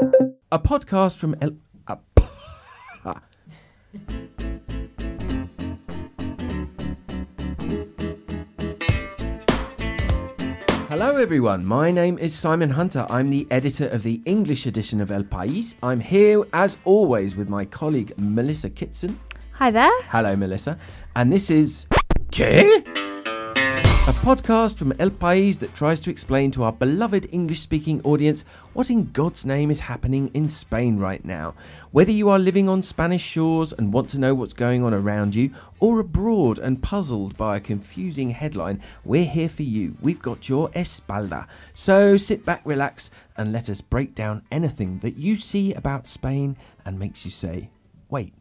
A podcast from El. a- Hello, everyone. My name is Simon Hunter. I'm the editor of the English edition of El País. I'm here, as always, with my colleague Melissa Kitson. Hi there. Hello, Melissa. And this is. ¿Qué? A podcast from El País that tries to explain to our beloved English speaking audience what in God's name is happening in Spain right now. Whether you are living on Spanish shores and want to know what's going on around you, or abroad and puzzled by a confusing headline, we're here for you. We've got your espalda. So sit back, relax, and let us break down anything that you see about Spain and makes you say, wait,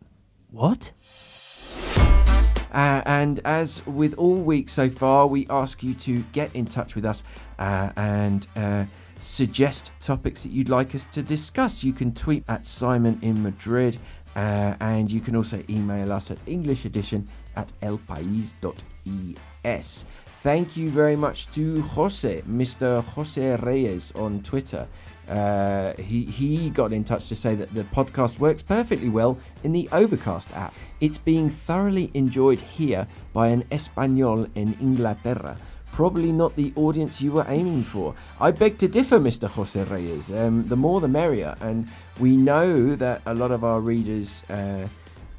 what? Uh, and as with all week so far, we ask you to get in touch with us uh, and uh, suggest topics that you'd like us to discuss. You can tweet at Simon in Madrid, uh, and you can also email us at English edition at elpais.es. Thank you very much to Jose, Mr. Jose Reyes on Twitter. Uh, he, he got in touch to say that the podcast works perfectly well in the Overcast app. It's being thoroughly enjoyed here by an Espanol in Inglaterra. Probably not the audience you were aiming for. I beg to differ, Mr. Jose Reyes. Um, the more the merrier. And we know that a lot of our readers uh,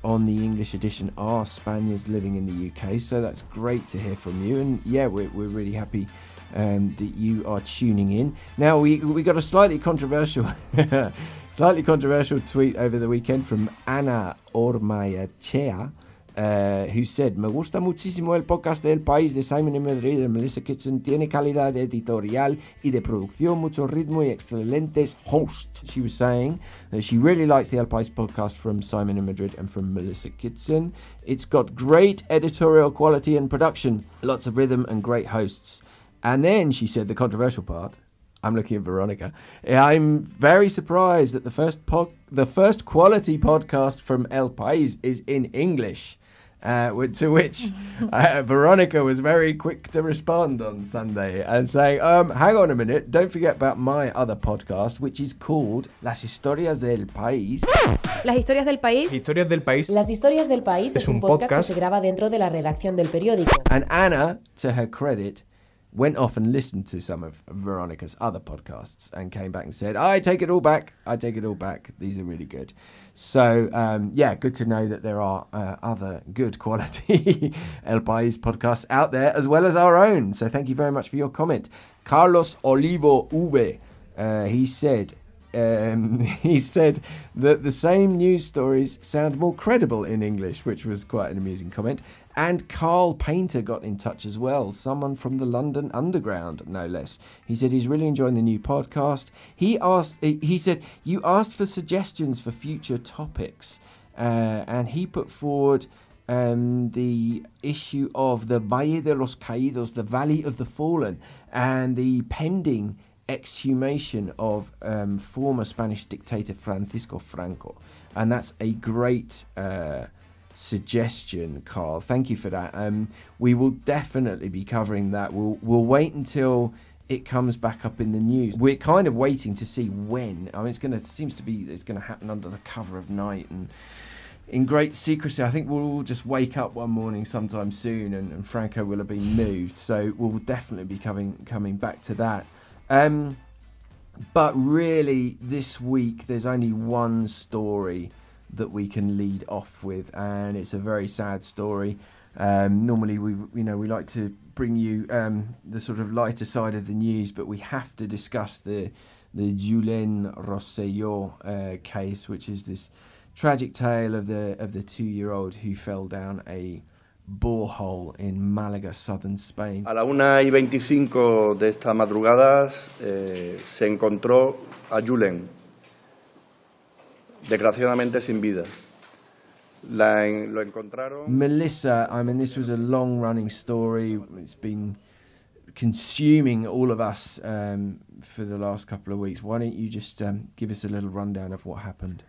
on the English edition are Spaniards living in the UK, so that's great to hear from you. And yeah, we're, we're really happy um, that you are tuning in. Now we we got a slightly controversial, slightly controversial tweet over the weekend from Ana Ormayachea. Uh, who said, Me gusta muchísimo el podcast del país de Simon y Madrid de Melissa Kitson. Tiene calidad editorial y de producción, mucho ritmo y excelentes hosts. She was saying that she really likes the El País podcast from Simon and Madrid and from Melissa Kitson. It's got great editorial quality and production, lots of rhythm and great hosts. And then she said the controversial part. I'm looking at Veronica. I'm very surprised that the first po- the first quality podcast from El País is in English. Uh, to which uh, Veronica was very quick to respond on Sunday and saying, um, "Hang on a minute! Don't forget about my other podcast, which is called Las Historias del País." Las historias del país. Historias del país. Las historias del país Es es, un un podcast, podcast. que se graba dentro de la redacción del periódico. And Anna, to her credit, went off and listened to some of Veronica's other podcasts and came back and said, I take it all back. I take it all back. These are really good. So, um, yeah, good to know that there are uh, other good quality El País podcasts out there as well as our own. So, thank you very much for your comment. Carlos Olivo Ube, uh, he said, um, he said that the same news stories sound more credible in English, which was quite an amusing comment. And Carl Painter got in touch as well, someone from the London Underground, no less. He said he's really enjoying the new podcast. He asked, he said, you asked for suggestions for future topics, uh, and he put forward um, the issue of the Valle de los Caídos, the Valley of the Fallen, and the pending exhumation of um, former Spanish dictator Francisco Franco. And that's a great uh, suggestion, Carl. Thank you for that. Um, we will definitely be covering that. We'll, we'll wait until it comes back up in the news. We're kind of waiting to see when. I mean, it's going to seems to be it's going to happen under the cover of night and in great secrecy. I think we'll all just wake up one morning sometime soon, and, and Franco will have been moved. So we'll definitely be coming coming back to that. Um, but really, this week there's only one story that we can lead off with, and it's a very sad story. Um, normally, we you know we like to bring you um, the sort of lighter side of the news, but we have to discuss the the Julen Roselló uh, case, which is this tragic tale of the of the two year old who fell down a borehole in Malaga, southern Spain. A la 1 y 25 de esta madrugada eh, se encontró a Julen, desgraciadamente sin vida. La en- lo encontraron. Melissa, I mean, this was a long running story. It's been consuming all of us um, for the last couple of weeks. Why don't you just um, give us a little rundown of what happened?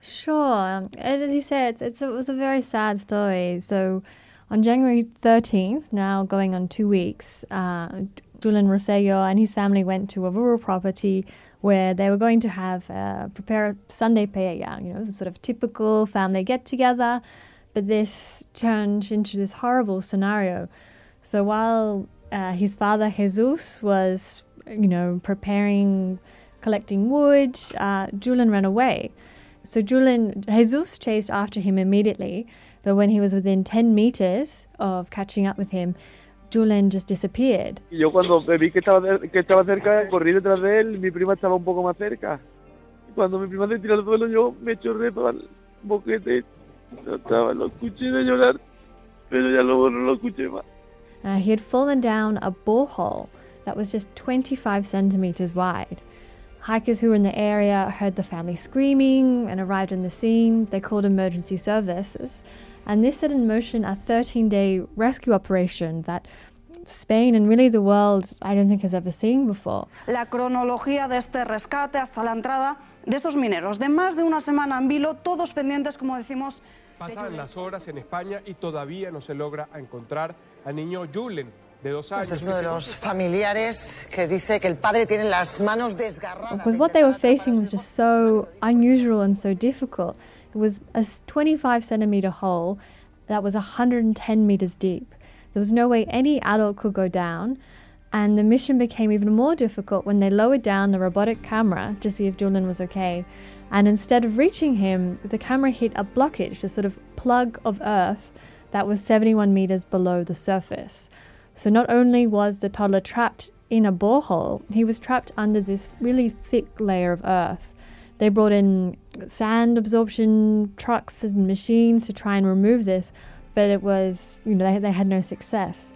Sure. Um, and as you said, it's, it's, it was a very sad story. So on January 13th, now going on two weeks, uh, Julian Roselló and his family went to a rural property where they were going to have uh, prepare a Sunday paella, you know, the sort of typical family get together. But this turned into this horrible scenario. So while uh, his father Jesus was, you know, preparing, collecting wood, uh, Julen ran away. So Julian Jesus chased after him immediately, but when he was within 10 meters of catching up with him, Julen just disappeared. Yo cuando vi que estaba, que estaba cerca, corrí detrás de él, mi prima estaba un poco más cerca. Cuando mi prima se tiró al suelo, yo me chorré todo el boquete. No estaba, lo escuché de llorar, pero ya luego no lo escuché más. Uh, he had fallen down a borehole that was just 25 centimeters wide. Hikers who were in the area heard the family screaming and arrived on the scene. They called emergency services. And this set in motion a 13 day rescue operation that Spain and really the world I don't think has ever seen before. La cronología de este rescate hasta la entrada de estos mineros de más de una semana en vilo, todos pendientes, como decimos. Pasan las horas en España y todavía no se logra encontrar al niño Julen, de dos años. Este es uno de los familiares que dice que el padre tiene las manos desgarradas. Because what they were facing was just so unusual and so difficult. Was a 25 centimeter hole that was 110 meters deep. There was no way any adult could go down. And the mission became even more difficult when they lowered down the robotic camera to see if Julian was okay. And instead of reaching him, the camera hit a blockage, a sort of plug of earth that was 71 meters below the surface. So not only was the toddler trapped in a borehole, he was trapped under this really thick layer of earth. They brought in sand absorption trucks and machines to try and remove this, but it was, you know, they, they had no success.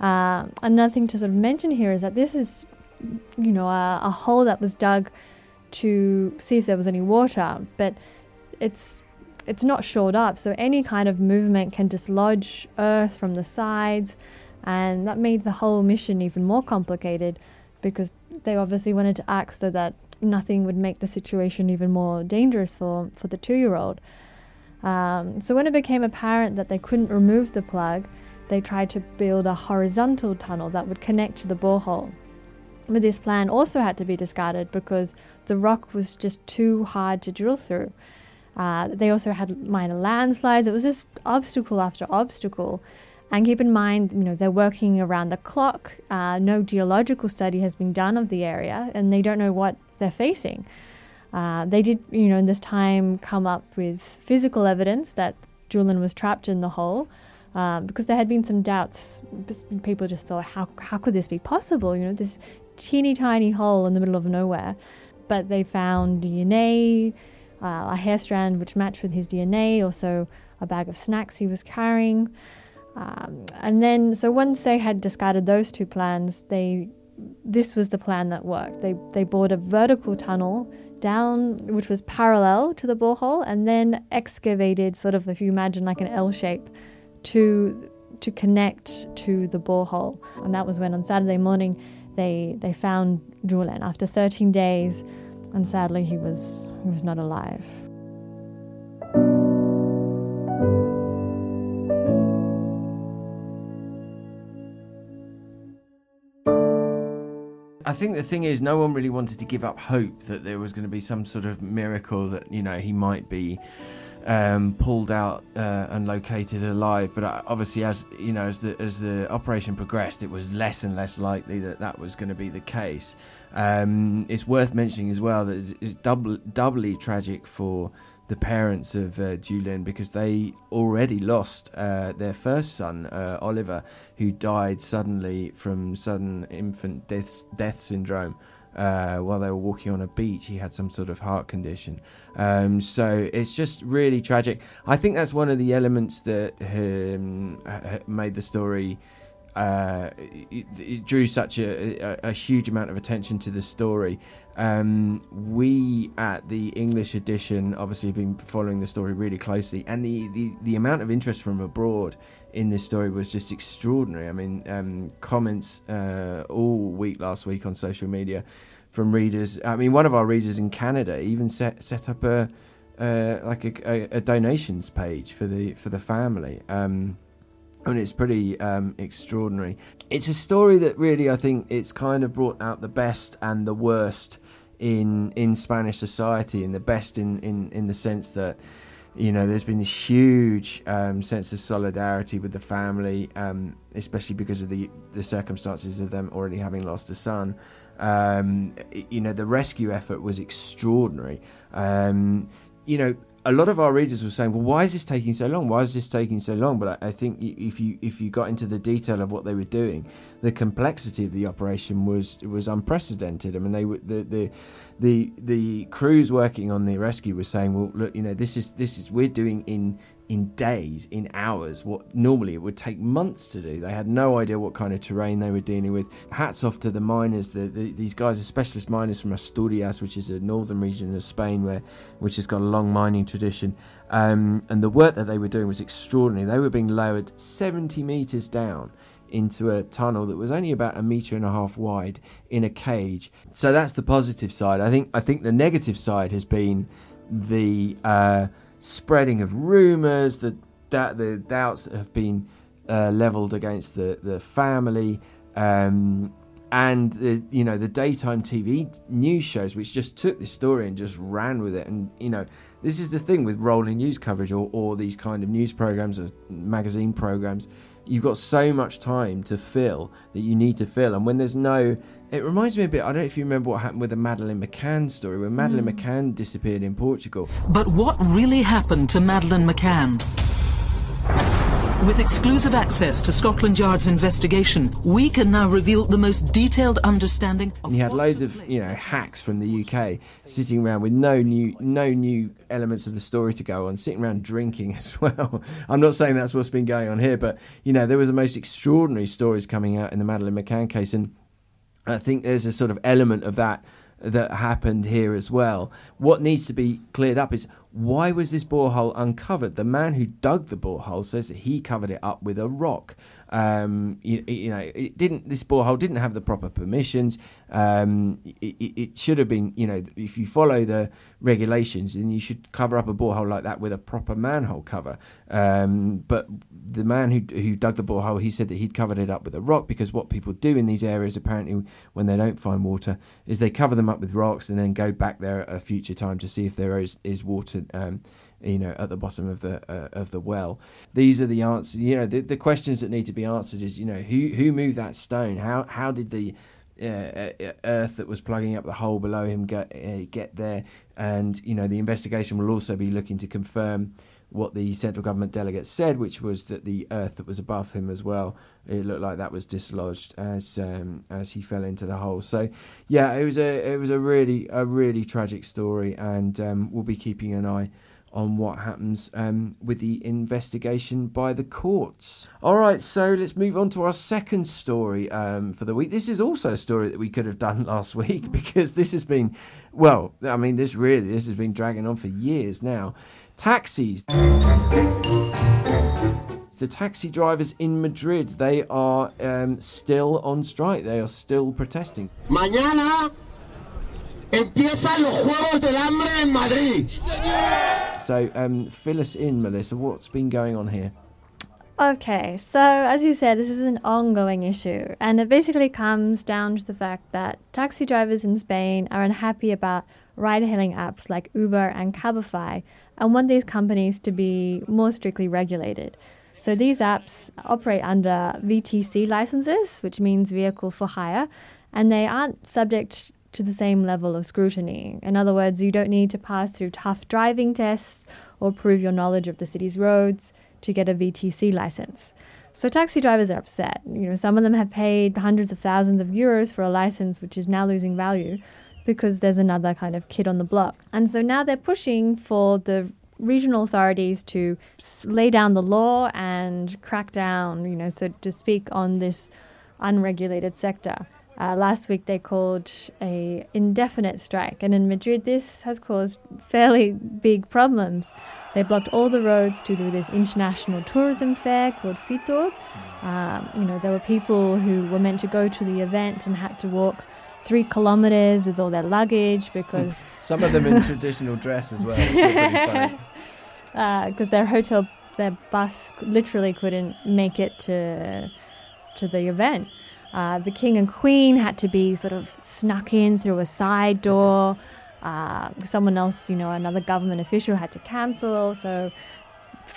Uh, another thing to sort of mention here is that this is, you know, a, a hole that was dug to see if there was any water, but it's it's not shored up, so any kind of movement can dislodge earth from the sides, and that made the whole mission even more complicated because they obviously wanted to act so that nothing would make the situation even more dangerous for, for the two year old. Um, so, when it became apparent that they couldn't remove the plug, they tried to build a horizontal tunnel that would connect to the borehole. But this plan also had to be discarded because the rock was just too hard to drill through. Uh, they also had minor landslides. It was just obstacle after obstacle. And keep in mind, you know, they're working around the clock. Uh, no geological study has been done of the area, and they don't know what they're facing. Uh, they did, you know, in this time come up with physical evidence that Julian was trapped in the hole. Um, because there had been some doubts. People just thought, how, how could this be possible? You know, this teeny tiny hole in the middle of nowhere. But they found DNA, uh, a hair strand which matched with his DNA, also a bag of snacks he was carrying. Um, and then, so once they had discarded those two plans, they this was the plan that worked. They they bored a vertical tunnel down, which was parallel to the borehole, and then excavated, sort of, if you imagine like an L shape, to to connect to the borehole. And that was when on Saturday morning they they found Julian after 13 days, and sadly he was he was not alive. I think the thing is, no one really wanted to give up hope that there was going to be some sort of miracle that you know he might be um, pulled out uh, and located alive. But uh, obviously, as you know, as the as the operation progressed, it was less and less likely that that was going to be the case. Um, it's worth mentioning as well that it's, double, doubly tragic for the parents of uh, Julian because they already lost uh, their first son, uh, Oliver, who died suddenly from sudden infant death, death syndrome. Uh, while they were walking on a beach, he had some sort of heart condition. Um, so it's just really tragic. I think that's one of the elements that um, made the story uh, it, it, drew such a, a, a, huge amount of attention to the story. Um, we at the English edition obviously have been following the story really closely, and the, the, the amount of interest from abroad in this story was just extraordinary. I mean, um, comments uh, all week last week on social media from readers. I mean, one of our readers in Canada even set set up a uh, like a, a, donations page for the for the family. Um, and it's pretty um, extraordinary. It's a story that really, I think, it's kind of brought out the best and the worst in in Spanish society, and the best in in in the sense that you know, there's been this huge um, sense of solidarity with the family, um, especially because of the the circumstances of them already having lost a son. Um, you know, the rescue effort was extraordinary. Um, you know, a lot of our readers were saying, "Well, why is this taking so long? Why is this taking so long?" But I, I think if you if you got into the detail of what they were doing, the complexity of the operation was was unprecedented. I mean, they the the the the crews working on the rescue were saying, "Well, look, you know, this is this is we're doing in in days, in hours, what normally it would take months to do. They had no idea what kind of terrain they were dealing with. Hats off to the miners. The, the, these guys are specialist miners from Asturias, which is a northern region of Spain, where which has got a long mining tradition. Um, and the work that they were doing was extraordinary. They were being lowered 70 meters down into a tunnel that was only about a meter and a half wide in a cage. So that's the positive side. I think I think the negative side has been the uh, spreading of rumours, the da- the doubts that have been uh, leveled against the the family, um, and the you know the daytime TV news shows, which just took this story and just ran with it. And you know this is the thing with rolling news coverage or, or these kind of news programs or magazine programs. You've got so much time to fill that you need to fill, and when there's no it reminds me a bit. I don't know if you remember what happened with the Madeleine McCann story, when Madeleine Mm. McCann disappeared in Portugal. But what really happened to Madeleine McCann? With exclusive access to Scotland Yard's investigation, we can now reveal the most detailed understanding of And you had loads of you know hacks from the UK sitting around with no new no new elements of the story to go on, sitting around drinking as well. I'm not saying that's what's been going on here, but you know there was the most extraordinary stories coming out in the Madeleine McCann case, and I think there's a sort of element of that that happened here as well. What needs to be cleared up is why was this borehole uncovered? The man who dug the borehole says that he covered it up with a rock. Um, you, you know, it didn't. This borehole didn't have the proper permissions. Um, it, it, should have been. You know, if you follow the regulations, then you should cover up a borehole like that with a proper manhole cover. Um, but the man who who dug the borehole, he said that he'd covered it up with a rock because what people do in these areas, apparently, when they don't find water, is they cover them up with rocks and then go back there at a future time to see if there is is water. You know, at the bottom of the uh, of the well. These are the answers. You know, the, the questions that need to be answered is, you know, who who moved that stone? How how did the uh, uh, earth that was plugging up the hole below him get uh, get there? And you know, the investigation will also be looking to confirm what the central government delegate said, which was that the earth that was above him as well, it looked like that was dislodged as um, as he fell into the hole. So, yeah, it was a it was a really a really tragic story, and um, we'll be keeping an eye on what happens um, with the investigation by the courts. All right, so let's move on to our second story um, for the week. This is also a story that we could have done last week because this has been, well, I mean, this really this has been dragging on for years now. Taxis. The taxi drivers in Madrid, they are um, still on strike. They are still protesting. Mañana empiezan los Juegos del Hambre en Madrid. So, um, fill us in, Melissa. What's been going on here? Okay, so as you said, this is an ongoing issue, and it basically comes down to the fact that taxi drivers in Spain are unhappy about ride hailing apps like Uber and Cabify and want these companies to be more strictly regulated. So these apps operate under VTC licenses, which means vehicle for hire, and they aren't subject to the same level of scrutiny. In other words, you don't need to pass through tough driving tests or prove your knowledge of the city's roads to get a VTC license. So taxi drivers are upset. You know, some of them have paid hundreds of thousands of euros for a license which is now losing value because there's another kind of kid on the block. And so now they're pushing for the regional authorities to lay down the law and crack down, you know, so to speak, on this unregulated sector. Uh, last week they called a indefinite strike, and in Madrid this has caused fairly big problems. They blocked all the roads to do this international tourism fair called Fitur. Um, you know, there were people who were meant to go to the event and had to walk three kilometers with all their luggage because Some of them in traditional dress as well. Which is pretty funny. because their hotel, their bus literally couldn't make it to to the event. Uh, the king and queen had to be sort of snuck in through a side door. Uh, someone else, you know, another government official had to cancel. So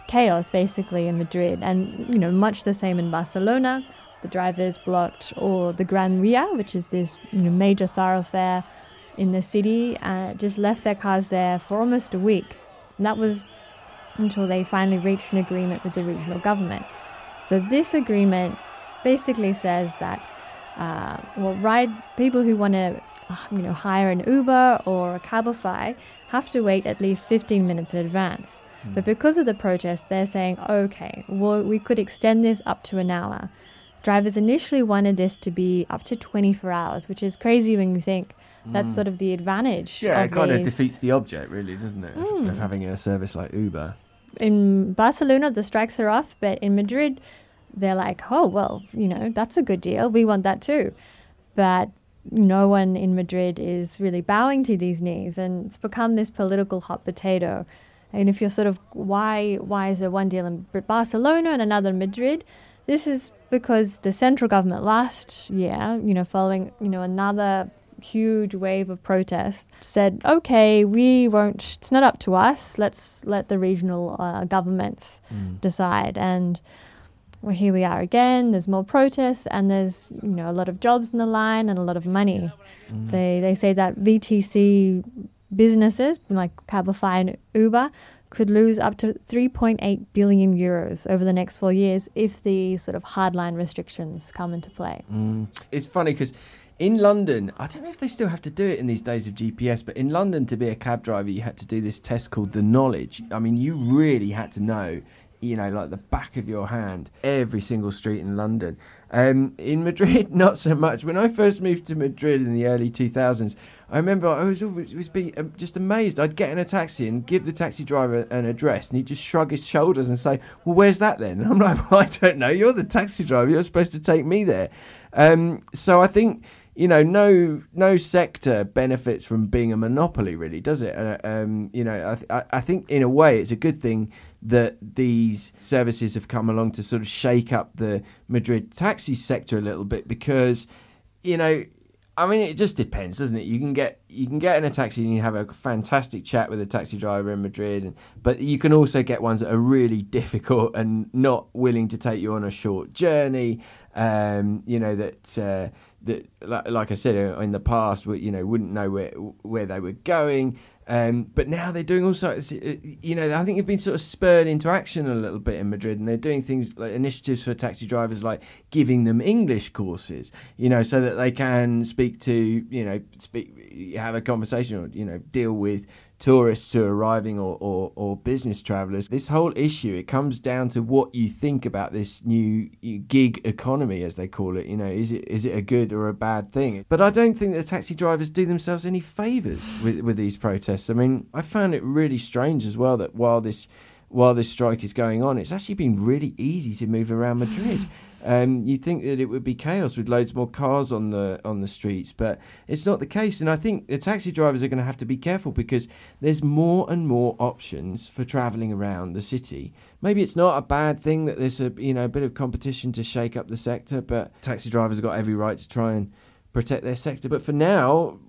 chaos basically in Madrid, and you know, much the same in Barcelona. The drivers blocked or the Gran Via, which is this you know, major thoroughfare in the city, uh, just left their cars there for almost a week. And that was until they finally reached an agreement with the regional government. So this agreement basically says that uh, well, ride people who want to you know hire an Uber or a Cabify have to wait at least 15 minutes in advance. But because of the protest, they're saying, okay, well, we could extend this up to an hour. Drivers initially wanted this to be up to 24 hours, which is crazy when you think that's Mm. sort of the advantage. Yeah, it kind of defeats the object, really, doesn't it? of- Mm. Of having a service like Uber. in Barcelona, the strikes are off, but in Madrid, they're like, oh, well, you know, that's a good deal. We want that too. But no one in Madrid is really bowing to these knees, and it's become this political hot potato. And if you're sort of, why, why is there one deal in Barcelona and another in Madrid? This is because the central government last year, you know, following, you know, another huge wave of protest, said, okay, we won't, it's not up to us. Let's let the regional uh, governments decide. And well, here we are again. There's more protests, and there's you know a lot of jobs in the line and a lot of money. They they say that VTC businesses like Cabify and Uber could lose up to 3.8 billion euros over the next four years if the sort of hardline restrictions come into play. Mm. It's funny because in London, I don't know if they still have to do it in these days of GPS, but in London, to be a cab driver, you had to do this test called the knowledge. I mean, you really had to know, you know, like the back of your hand, every single street in London. Um, in Madrid, not so much. When I first moved to Madrid in the early 2000s, I remember I was always was um, just amazed. I'd get in a taxi and give the taxi driver an address, and he'd just shrug his shoulders and say, "Well, where's that then?" And I'm like, well, "I don't know. You're the taxi driver. You're supposed to take me there." Um, so I think you know, no no sector benefits from being a monopoly, really, does it? Uh, um, you know, I, th- I think in a way it's a good thing that these services have come along to sort of shake up the Madrid taxi sector a little bit because, you know. I mean, it just depends, doesn't it? You can get you can get in a taxi and you have a fantastic chat with a taxi driver in Madrid, and, but you can also get ones that are really difficult and not willing to take you on a short journey. Um, you know that uh, that, like, I said uh, in the past, you know, wouldn't know where where they were going. Um, but now they're doing all sorts. uh, You know, I think they've been sort of spurred into action a little bit in Madrid, and they're doing things like initiatives for taxi drivers, like giving them English courses. You know, so that they can speak to, you know, speak, have a conversation, or you know, deal with tourists who are arriving or, or, or business travelers. This whole issue, it comes down to what you think about this new gig economy, as they call it. You know, is it is it a good or a bad thing? But I don't think the taxi drivers do themselves any favours with, with these protests. I mean, I found it really strange as well that while this while this strike is going on, it's actually been really easy to move around Madrid. Um, you'd think that it would be chaos with loads more cars on the on the streets, but it's not the case. And I think the taxi drivers are going to have to be careful because there's more and more options for travelling around the city. Maybe it's not a bad thing that there's a you know a bit of competition to shake up the sector, but taxi drivers have got every right to try and protect their sector. But for now,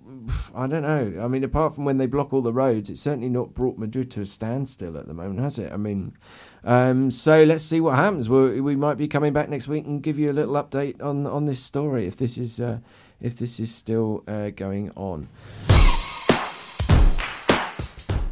I don't know. I mean, apart from when they block all the roads, it's certainly not brought Madrid to a standstill at the moment, has it? I mean, um, so let's see what happens. we we might be coming back next week and give you a little update on on this story if this is uh, if this is still uh, going on.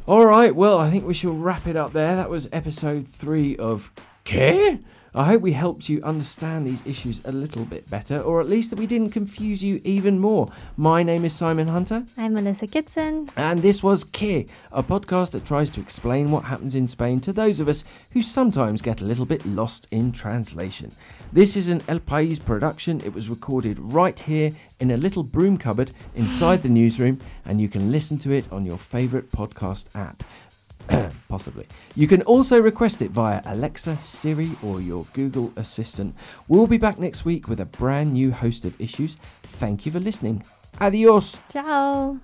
All right, well, I think we shall wrap it up there. That was episode three of Qué. I hope we helped you understand these issues a little bit better, or at least that we didn't confuse you even more. My name is Simon Hunter. I'm Melissa Kitson. And this was Qué, a podcast that tries to explain what happens in Spain to those of us who sometimes get a little bit lost in translation. This is an El País production. It was recorded right here in a little broom cupboard inside the newsroom, and you can listen to it on your favourite podcast app. Possibly. You can also request it via Alexa, Siri, or your Google Assistant. We'll be back next week with a brand new host of issues. Thank you for listening. Adios. Ciao.